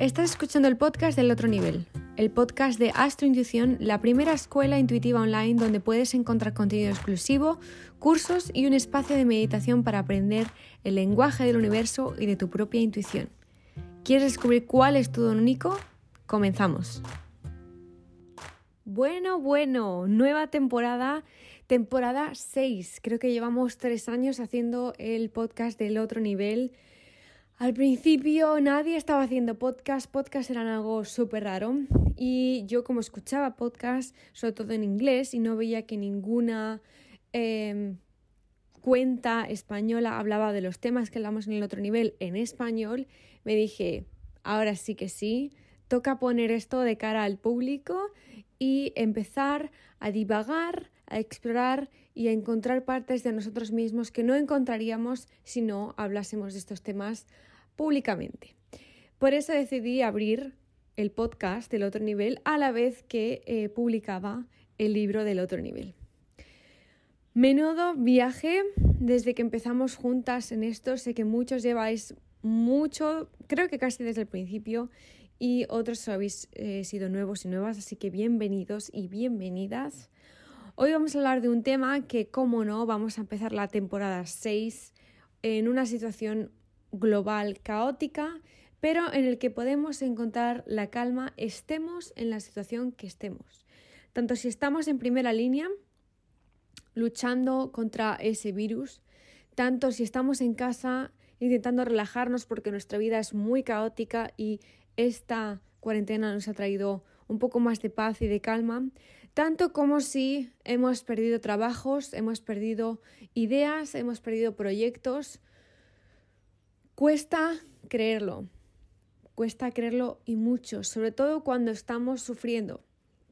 Estás escuchando el podcast del otro nivel, el podcast de Astrointuición, la primera escuela intuitiva online donde puedes encontrar contenido exclusivo, cursos y un espacio de meditación para aprender el lenguaje del universo y de tu propia intuición. ¿Quieres descubrir cuál es tu don único? Comenzamos. Bueno, bueno, nueva temporada, temporada 6. Creo que llevamos tres años haciendo el podcast del otro nivel. Al principio nadie estaba haciendo podcast, podcast eran algo súper raro. Y yo como escuchaba podcast, sobre todo en inglés, y no veía que ninguna em, cuenta española hablaba de los temas que hablamos en el otro nivel en español, me dije, ahora sí que sí, toca poner esto de cara al público y empezar a divagar, a explorar y a encontrar partes de nosotros mismos que no encontraríamos si no hablásemos de estos temas públicamente. Por eso decidí abrir el podcast del otro nivel a la vez que eh, publicaba el libro del otro nivel. Menudo viaje desde que empezamos juntas en esto. Sé que muchos lleváis mucho, creo que casi desde el principio, y otros habéis eh, sido nuevos y nuevas, así que bienvenidos y bienvenidas. Hoy vamos a hablar de un tema que, como no, vamos a empezar la temporada 6 en una situación global caótica, pero en el que podemos encontrar la calma estemos en la situación que estemos. Tanto si estamos en primera línea luchando contra ese virus, tanto si estamos en casa intentando relajarnos porque nuestra vida es muy caótica y esta cuarentena nos ha traído un poco más de paz y de calma, tanto como si hemos perdido trabajos, hemos perdido ideas, hemos perdido proyectos, Cuesta creerlo, cuesta creerlo y mucho, sobre todo cuando estamos sufriendo,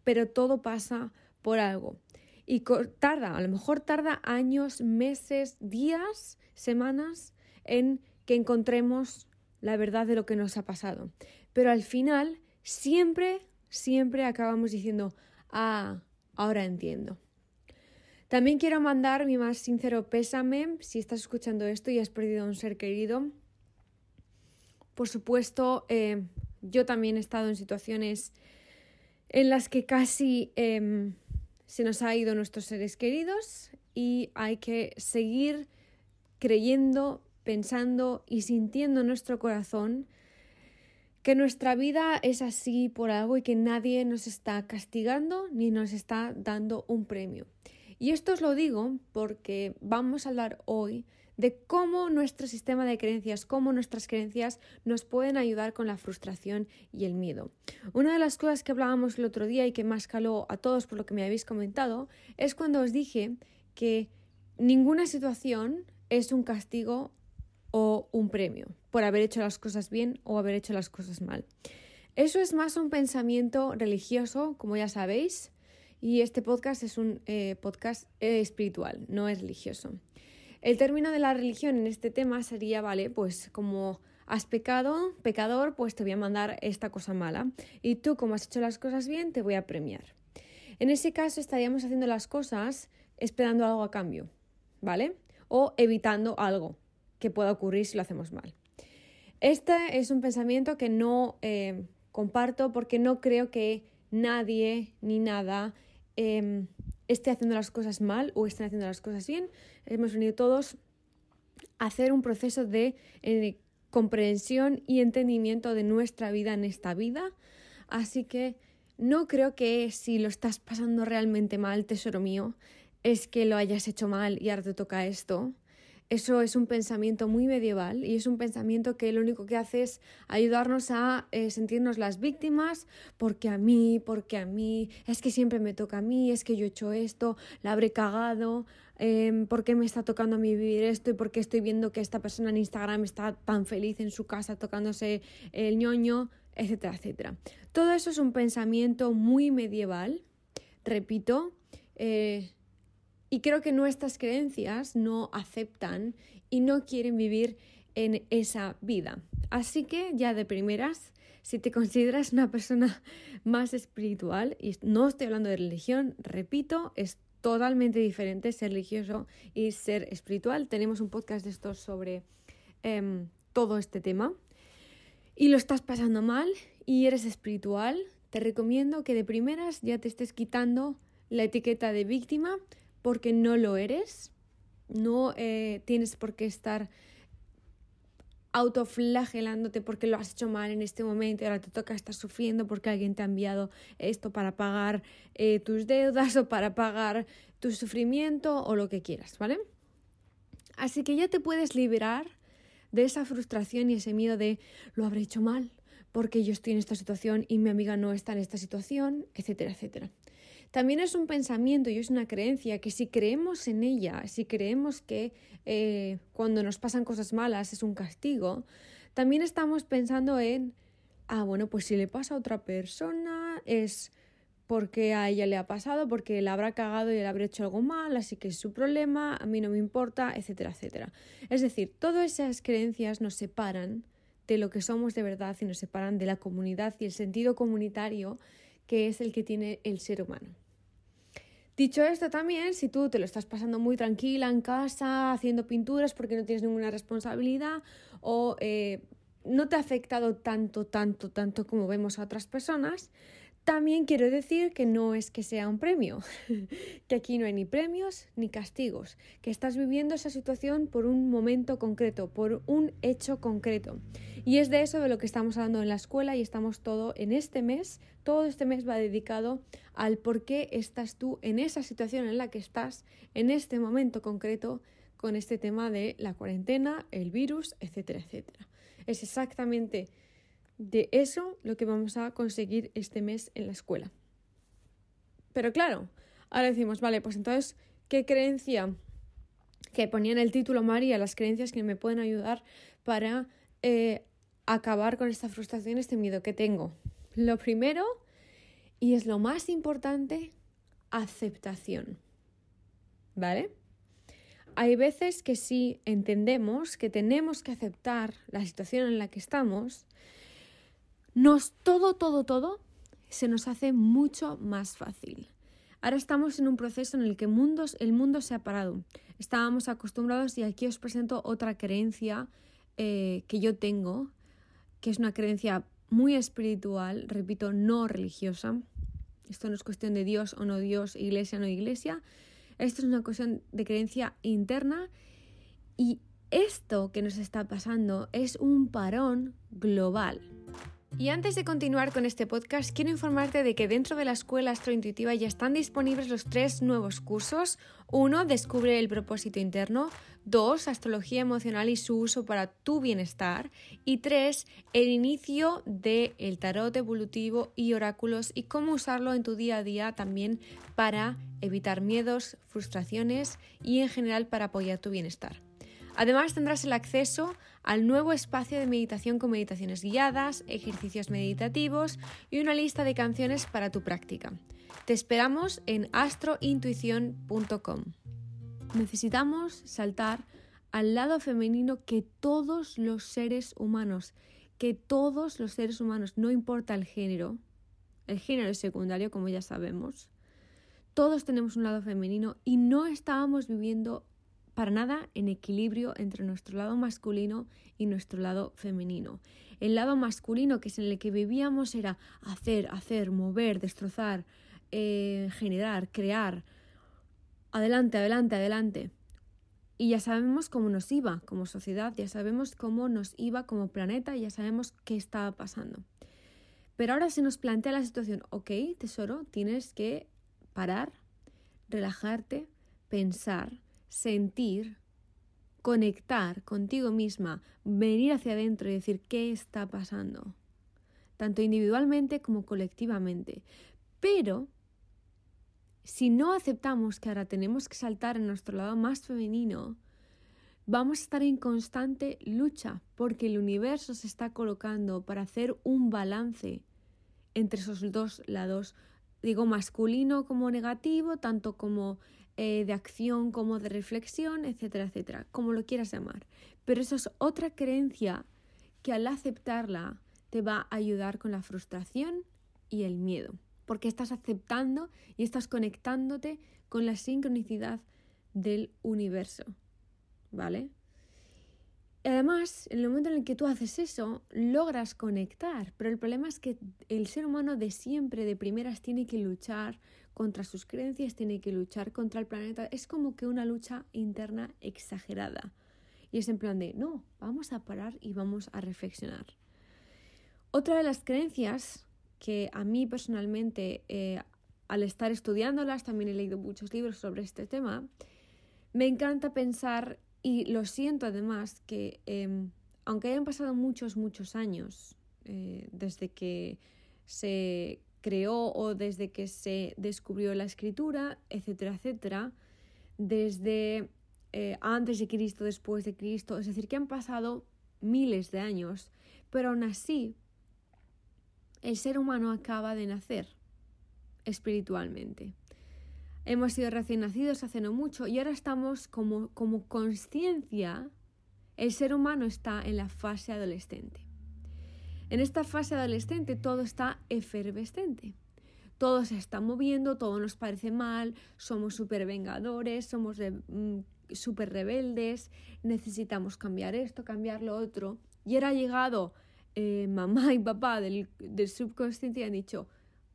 pero todo pasa por algo. Y tarda, a lo mejor tarda años, meses, días, semanas en que encontremos la verdad de lo que nos ha pasado. Pero al final, siempre, siempre acabamos diciendo, ah, ahora entiendo. También quiero mandar mi más sincero pésame si estás escuchando esto y has perdido a un ser querido. Por supuesto, eh, yo también he estado en situaciones en las que casi em, se nos ha ido nuestros seres queridos y hay que seguir creyendo, pensando y sintiendo en nuestro corazón que nuestra vida es así por algo y que nadie nos está castigando ni nos está dando un premio. Y esto os lo digo porque vamos a hablar hoy de cómo nuestro sistema de creencias, cómo nuestras creencias nos pueden ayudar con la frustración y el miedo. Una de las cosas que hablábamos el otro día y que más caló a todos por lo que me habéis comentado es cuando os dije que ninguna situación es un castigo o un premio por haber hecho las cosas bien o haber hecho las cosas mal. Eso es más un pensamiento religioso, como ya sabéis, y este podcast es un eh, podcast eh, espiritual, no es religioso. El término de la religión en este tema sería, vale, pues como has pecado, pecador, pues te voy a mandar esta cosa mala. Y tú, como has hecho las cosas bien, te voy a premiar. En ese caso estaríamos haciendo las cosas esperando algo a cambio, ¿vale? O evitando algo que pueda ocurrir si lo hacemos mal. Este es un pensamiento que no eh, comparto porque no creo que nadie ni nada Em, esté haciendo las cosas mal o estén haciendo las cosas bien. Hemos venido todos a hacer un proceso de eh, comprensión y entendimiento de nuestra vida en esta vida. Así que no creo que si lo estás pasando realmente mal, tesoro mío, es que lo hayas hecho mal y ahora te toca esto. Eso es un pensamiento muy medieval y es un pensamiento que lo único que hace es ayudarnos a eh, sentirnos las víctimas porque a mí, porque a mí, es que siempre me toca a mí, es que yo he hecho esto, la habré cagado, eh, por qué me está tocando a mí vivir esto y por qué estoy viendo que esta persona en Instagram está tan feliz en su casa tocándose el ñoño, etcétera, etcétera. Todo eso es un pensamiento muy medieval, repito, eh, y creo que nuestras creencias no aceptan y no quieren vivir en esa vida. Así que ya de primeras, si te consideras una persona más espiritual, y no estoy hablando de religión, repito, es totalmente diferente ser religioso y ser espiritual. Tenemos un podcast de estos sobre em, todo este tema. y lo estás pasando mal y eres espiritual, te recomiendo que de primeras ya te estés quitando la etiqueta de víctima porque no lo eres. No eh, tienes por qué estar autoflagelándote porque lo has hecho mal en este momento y ahora te toca estar sufriendo porque alguien te ha enviado esto para pagar eh, tus deudas o para pagar tu sufrimiento o lo que quieras, ¿vale? Así que ya te puedes liberar de esa frustración y ese miedo de lo habré hecho mal porque yo estoy en esta situación y mi amiga no está en esta situación, etcétera, etcétera. También es un pensamiento y es una creencia que si creemos en ella, si creemos que eh, cuando nos pasan cosas malas es un castigo, también estamos pensando en, ah, bueno, pues si le pasa a otra persona es porque a ella le ha pasado, porque la habrá cagado y le habrá hecho algo mal, así que es su problema, a mí no me importa, etcétera, etcétera. Es decir, todas esas creencias nos separan de lo que somos de verdad y nos separan de la comunidad y el sentido comunitario que es el que tiene el ser humano. Dicho esto también, si tú te lo estás pasando muy tranquila en casa, haciendo pinturas porque no tienes ninguna responsabilidad o eh, no te ha afectado tanto, tanto, tanto como vemos a otras personas, también quiero decir que no es que sea un premio, que aquí no hay ni premios ni castigos, que estás viviendo esa situación por un momento concreto, por un hecho concreto. Y es de eso de lo que estamos hablando en la escuela y estamos todo en este mes, todo este mes va dedicado al por qué estás tú en esa situación en la que estás en este momento concreto con este tema de la cuarentena, el virus, etcétera, etcétera. Es exactamente de eso lo que vamos a conseguir este mes en la escuela. Pero claro, ahora decimos, vale, pues entonces, ¿qué creencia que ponía en el título María, las creencias que me pueden ayudar para eh, acabar con esta frustración, este miedo que tengo? Lo primero, y es lo más importante, aceptación. ¿Vale? Hay veces que sí entendemos que tenemos que aceptar la situación en la que estamos, nos todo, todo, todo se nos hace mucho más fácil. Ahora estamos en un proceso en el que mundos, el mundo se ha parado. Estábamos acostumbrados y aquí os presento otra creencia eh, que yo tengo, que es una creencia muy espiritual, repito, no religiosa. Esto no es cuestión de Dios o no Dios, iglesia o no iglesia. Esto es una cuestión de creencia interna y esto que nos está pasando es un parón global. Y antes de continuar con este podcast, quiero informarte de que dentro de la Escuela Astrointuitiva ya están disponibles los tres nuevos cursos. Uno, Descubre el propósito interno. Dos, Astrología emocional y su uso para tu bienestar. Y tres, el inicio del el tarot evolutivo y oráculos y cómo usarlo en tu día a día también para evitar miedos, frustraciones y en general para apoyar tu bienestar. Además tendrás el acceso al nuevo espacio de meditación con meditaciones guiadas, ejercicios meditativos y una lista de canciones para tu práctica. Te esperamos en astrointuición.com. Necesitamos saltar al lado femenino que todos los seres humanos, que todos los seres humanos, no importa el género, el género es secundario como ya sabemos, todos tenemos un lado femenino y no estábamos viviendo para nada en equilibrio entre nuestro lado masculino y nuestro lado femenino. El lado masculino, que es en el que vivíamos, era hacer, hacer, mover, destrozar, eh, generar, crear. Adelante, adelante, adelante. Y ya sabemos cómo nos iba como sociedad, ya sabemos cómo nos iba como planeta, ya sabemos qué estaba pasando. Pero ahora se nos plantea la situación, ok, tesoro, tienes que parar, relajarte, pensar, sentir, conectar contigo misma, venir hacia adentro y decir qué está pasando, tanto individualmente como colectivamente. Pero si no aceptamos que ahora tenemos que saltar en nuestro lado más femenino, vamos a estar en constante lucha porque el universo se está colocando para hacer un balance entre esos dos lados, digo masculino como negativo, tanto como eh, de acción como de reflexión, etcétera, etcétera, como lo quieras llamar. Pero eso es otra creencia que al aceptarla te va a ayudar con la frustración y el miedo, porque estás aceptando y estás conectándote con la sincronicidad del universo, ¿vale? Además, en el momento en el que tú haces eso, logras conectar, pero el problema es que el ser humano de siempre, de primeras, tiene que luchar contra sus creencias, tiene que luchar contra el planeta. Es como que una lucha interna exagerada. Y es en plan de, no, vamos a parar y vamos a reflexionar. Otra de las creencias que a mí personalmente, eh, al estar estudiándolas, también he leído muchos libros sobre este tema, me encanta pensar y lo siento además que, em, aunque hayan pasado muchos, muchos años eh, desde que se creó o desde que se descubrió la escritura, etcétera, etcétera, desde eh, antes de Cristo, después de Cristo, es decir, que han pasado miles de años, pero aún así el ser humano acaba de nacer espiritualmente. Hemos sido recién nacidos hace no mucho y ahora estamos como, como conciencia, el ser humano está en la fase adolescente. En esta fase adolescente todo está efervescente. Todo se está moviendo, todo nos parece mal, somos súper vengadores, somos mm, súper rebeldes, necesitamos cambiar esto, cambiar lo otro. Y ha llegado eh, mamá y papá del, subconsciente y han dicho,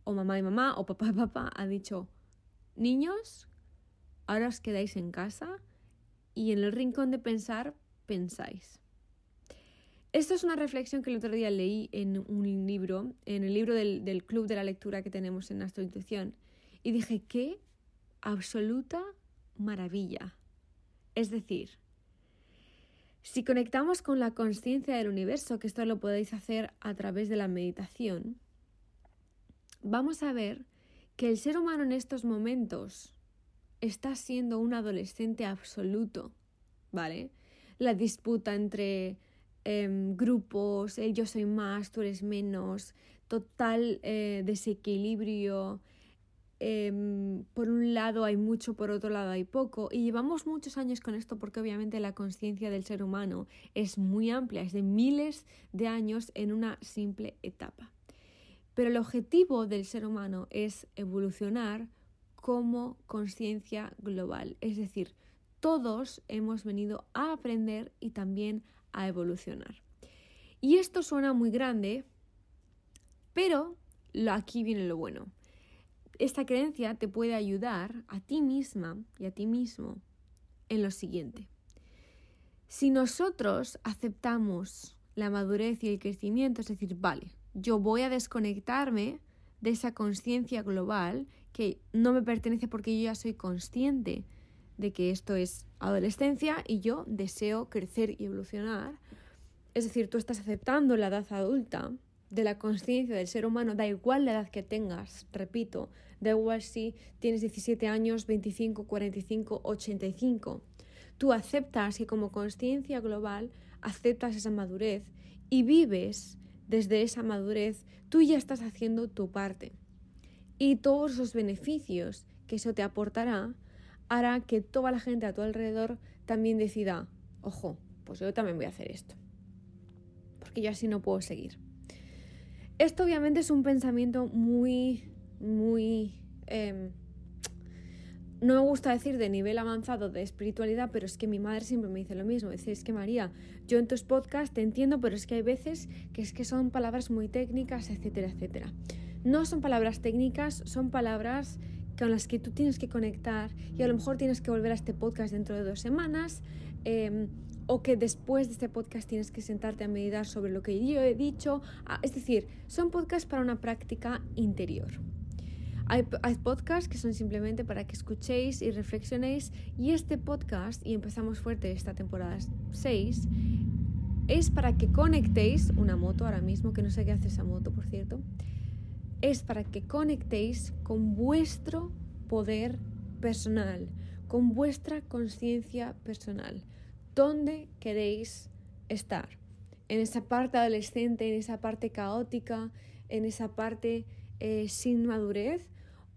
o mamá y mamá, o papá y papá, han dicho, Niños, ahora os quedáis en casa y en el rincón de pensar pensáis. Esto es una reflexión que el otro día leí en un libro, en el libro del, club de la lectura que tenemos en nuestra Intuición, y dije, qué absoluta maravilla. Es decir, si conectamos con la conciencia del universo, que esto lo podéis hacer a través de la meditación, vamos a ver que el ser humano en estos momentos está siendo un adolescente absoluto, ¿vale? La disputa entre em, grupos, yo soy más, tú eres menos, total eh, desequilibrio. Em, por un lado hay mucho, por otro lado hay poco. Y llevamos muchos años con esto porque obviamente la conciencia del ser humano es muy amplia, es de miles de años en una simple etapa. Pero el objetivo del ser humano es evolucionar como conciencia global. Es decir, todos hemos venido a aprender y también a evolucionar. Y esto suena muy grande, pero aquí viene lo bueno. Esta creencia te puede ayudar a ti misma y a ti mismo en lo siguiente. Si nosotros aceptamos la madurez y el crecimiento, es decir, vale, yo voy a desconectarme de esa conciencia global que no me pertenece porque yo ya soy consciente de que esto es adolescencia y yo deseo crecer y evolucionar. Es decir, tú estás aceptando la edad adulta de la conciencia del ser humano, da igual la edad que tengas, repito, da igual si tienes 17 años, 25, 45, 85. Tú aceptas que como conciencia global aceptas esa madurez y vives desde esa madurez, tú ya estás haciendo tu parte. Y todos los beneficios que eso te aportará hará que toda la gente a tu alrededor también decida, ojo, pues yo también voy a hacer esto. Porque yo así no puedo seguir. Esto obviamente es un pensamiento muy, muy... Em, no me gusta decir de nivel avanzado de espiritualidad, pero es que mi madre siempre me dice lo mismo. Dice, es que María, yo en tus podcasts te entiendo, pero es que hay veces que es que son palabras muy técnicas, etcétera, etcétera. No son palabras técnicas, son palabras con las que tú tienes que conectar y a lo mejor tienes que volver a este podcast dentro de dos semanas em, o que después de este podcast tienes que sentarte a meditar sobre lo que yo he dicho. Ah, es decir, son podcasts para una práctica interior. Hay, podcasts que son simplemente para que escuchéis y reflexionéis y este podcast, y empezamos fuerte esta temporada 6, es para que conectéis una moto ahora mismo, que no sé qué hace esa moto, por cierto, es para que conectéis con vuestro poder personal, con vuestra conciencia personal, dónde queréis estar, en esa parte adolescente, en esa parte caótica, en esa parte eh, sin madurez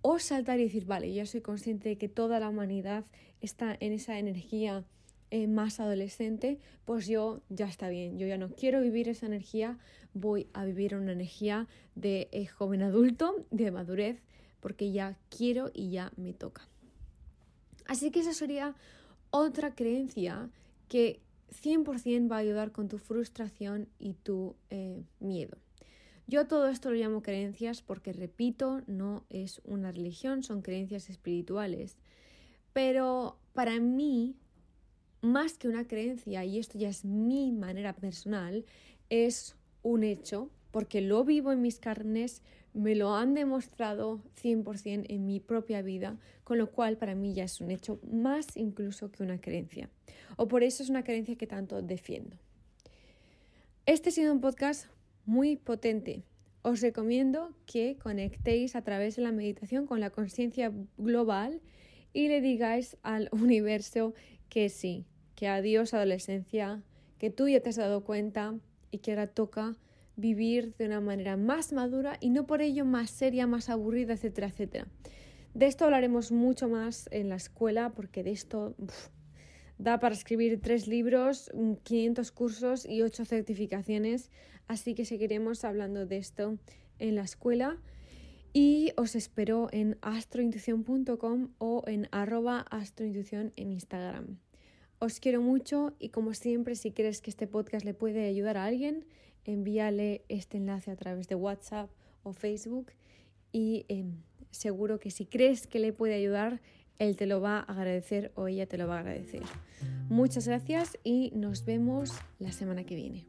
o saltar y decir, vale, ya soy consciente de que toda la humanidad está en esa energía eh, más adolescente, pues yo ya está bien, yo ya no quiero vivir esa energía, voy a vivir una energía de eh, joven adulto, de madurez, porque ya quiero y ya me toca. Así que esa sería otra creencia que 100% va a ayudar con tu frustración y tu eh, miedo. Yo todo esto lo llamo creencias porque, repito, no es una religión, son creencias espirituales. Pero para mí, más que una creencia, y esto ya es mi manera personal, es un hecho, porque lo vivo en mis carnes, me lo han demostrado 100% en mi propia vida, con lo cual para mí ya es un hecho más incluso que una creencia. O por eso es una creencia que tanto defiendo. Este ha sido un podcast muy potente. Os recomiendo que conectéis a través de la meditación con la conciencia global y le digáis al universo que sí, que adiós adolescencia, que tú ya te has dado cuenta y que ahora toca vivir de una manera más madura y no por ello más seria, más aburrida, etcétera, etcétera. De esto hablaremos mucho más en la escuela porque de esto da para escribir tres libros, 500 cursos y ocho certificaciones, así que seguiremos hablando de esto en la escuela y os espero en astrointuición.com o en arroba astrointuición en Instagram. Os quiero mucho y como siempre, si crees que este podcast le puede ayudar a alguien, envíale este enlace a través de WhatsApp o Facebook y em, seguro que si crees que le puede ayudar, él te lo va a agradecer o ella te lo va a agradecer. Muchas gracias y nos vemos la semana que viene.